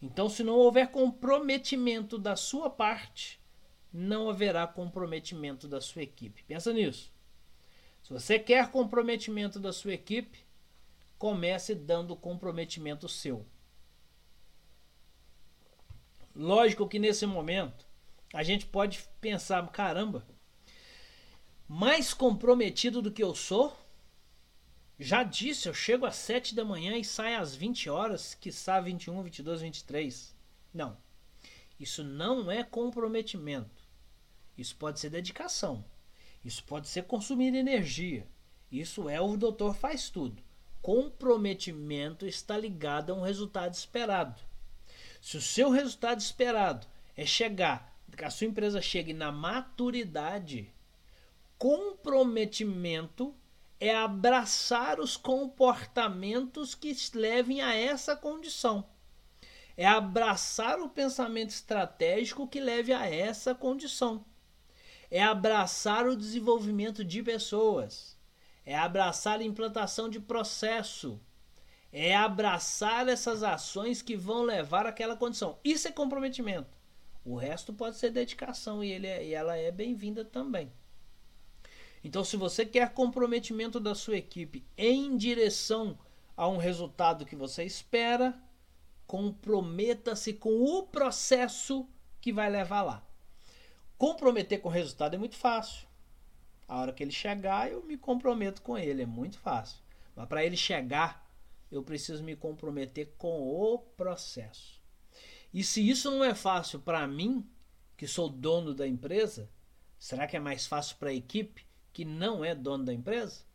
Então, se não houver comprometimento da sua parte, não haverá comprometimento da sua equipe. Pensa nisso. Se você quer comprometimento da sua equipe, comece dando comprometimento seu. Lógico que nesse momento a gente pode pensar, caramba, mais comprometido do que eu sou? Já disse, eu chego às 7 da manhã e saio às 20 horas, que quiçá 21, 22, 23. Não. Isso não é comprometimento. Isso pode ser dedicação. Isso pode ser consumir energia. Isso é o doutor faz tudo. Comprometimento está ligado a um resultado esperado. Se o seu resultado esperado é chegar, que a sua empresa chegue na maturidade, comprometimento é abraçar os comportamentos que levem a essa condição. É abraçar o pensamento estratégico que leve a essa condição. É abraçar o desenvolvimento de pessoas. É abraçar a implantação de processo. É abraçar essas ações que vão levar àquela condição. Isso é comprometimento. O resto pode ser dedicação e, ele é, e ela é bem-vinda também. Então, se você quer comprometimento da sua equipe em direção a um resultado que você espera, comprometa-se com o processo que vai levar lá. Comprometer com o resultado é muito fácil. A hora que ele chegar, eu me comprometo com ele, é muito fácil. Mas para ele chegar, eu preciso me comprometer com o processo. E se isso não é fácil para mim, que sou dono da empresa, será que é mais fácil para a equipe? Que não é dono da empresa?